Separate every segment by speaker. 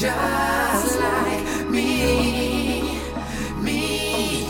Speaker 1: Just
Speaker 2: like me, me.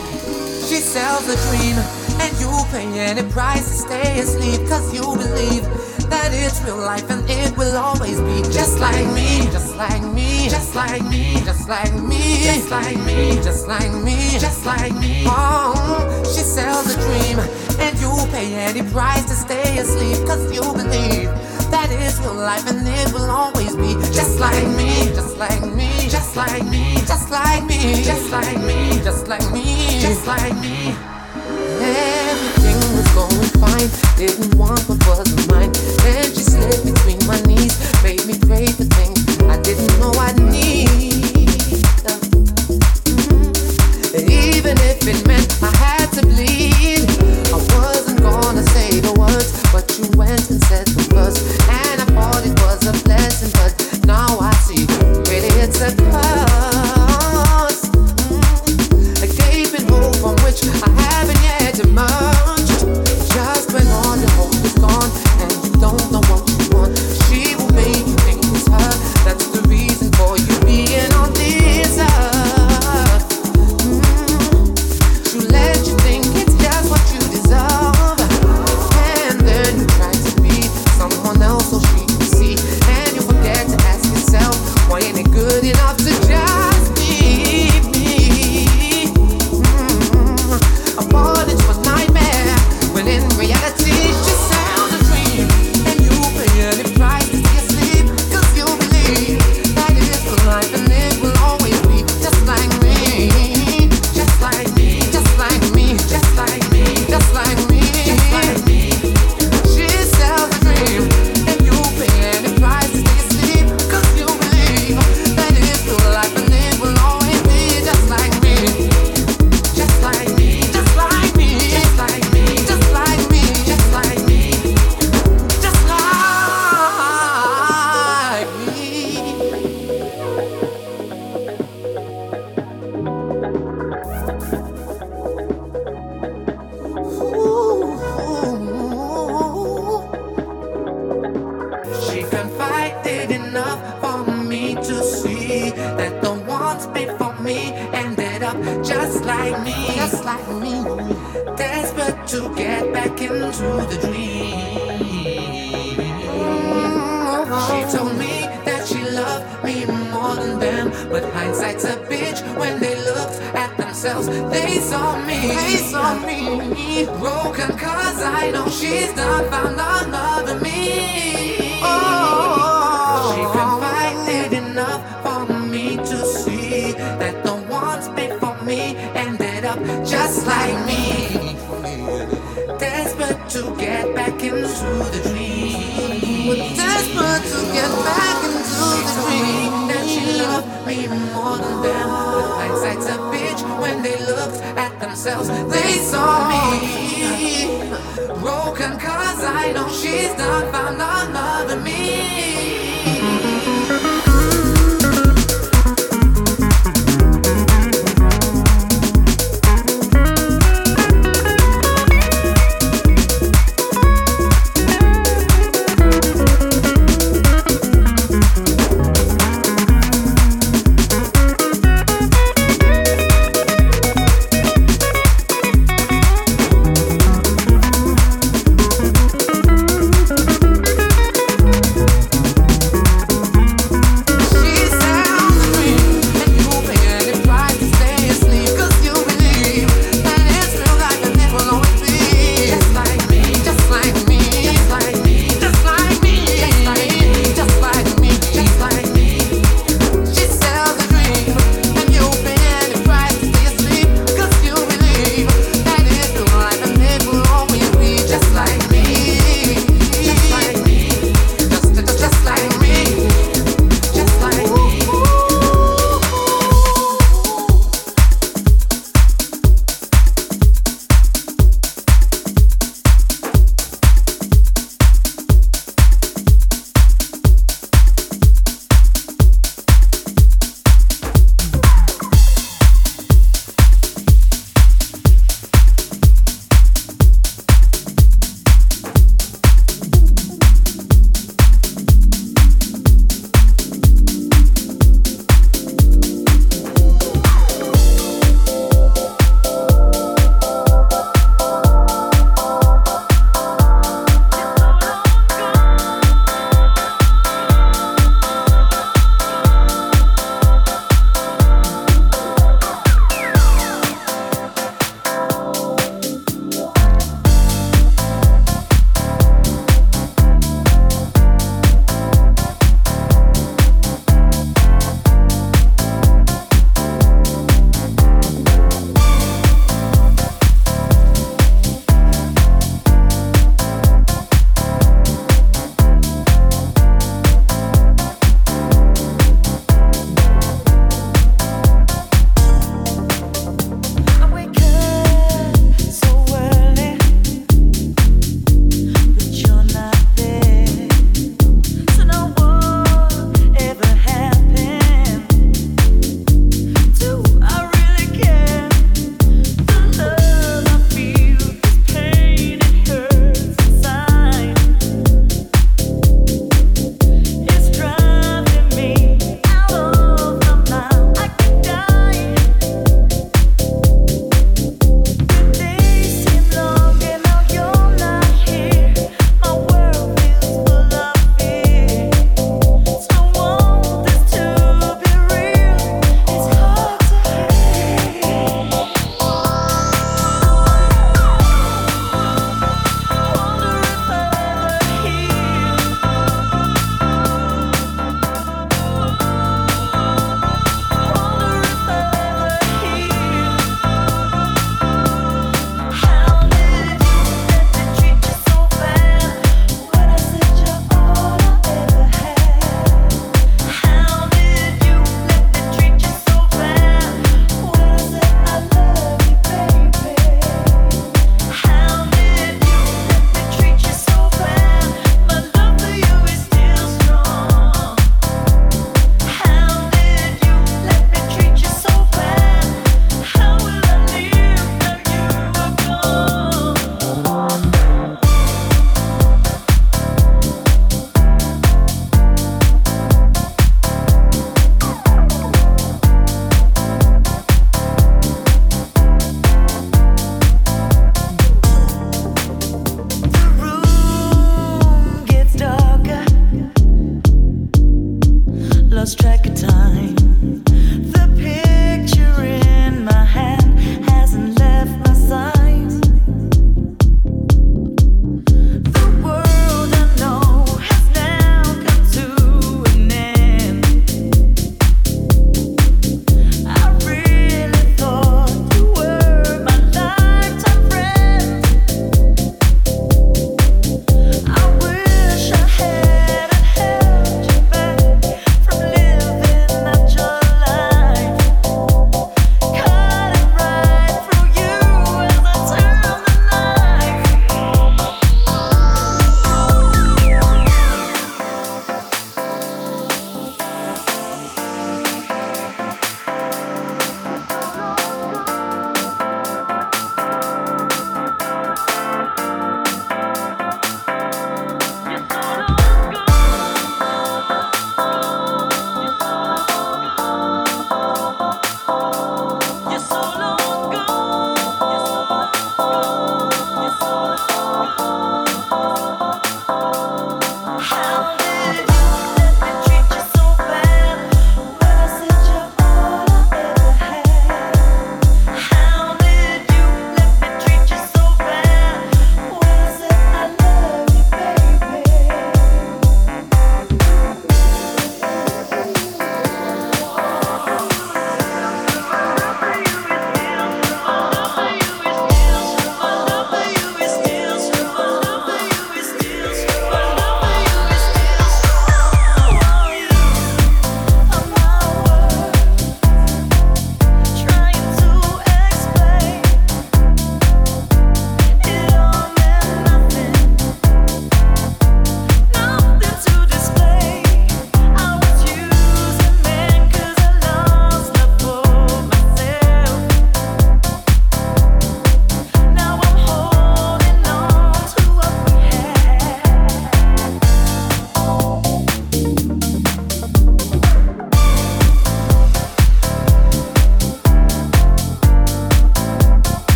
Speaker 2: She sells a dream, and you pay any price to stay asleep, cause you believe that it's real life and it will always be just like me, just like me, just like me, just like me, just like me, just like me, just like me. Oh, she sells a dream, and you pay any price to stay asleep, cause you believe that it's real life and it will always be just like me, just like me, just like me, just like me, just like me, just like me, just like me. Everything was going fine, didn't want what wasn't mine. Then she slipped between my knees, made me pray for things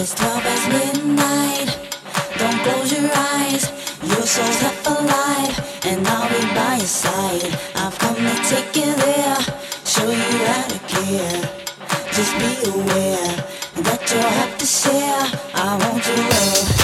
Speaker 2: It's 12 past midnight. Don't close your eyes. Your soul's half alive, and I'll be by your side. I've come to take you there, show you how to care. Just be aware that you'll have to share. I
Speaker 1: want your love.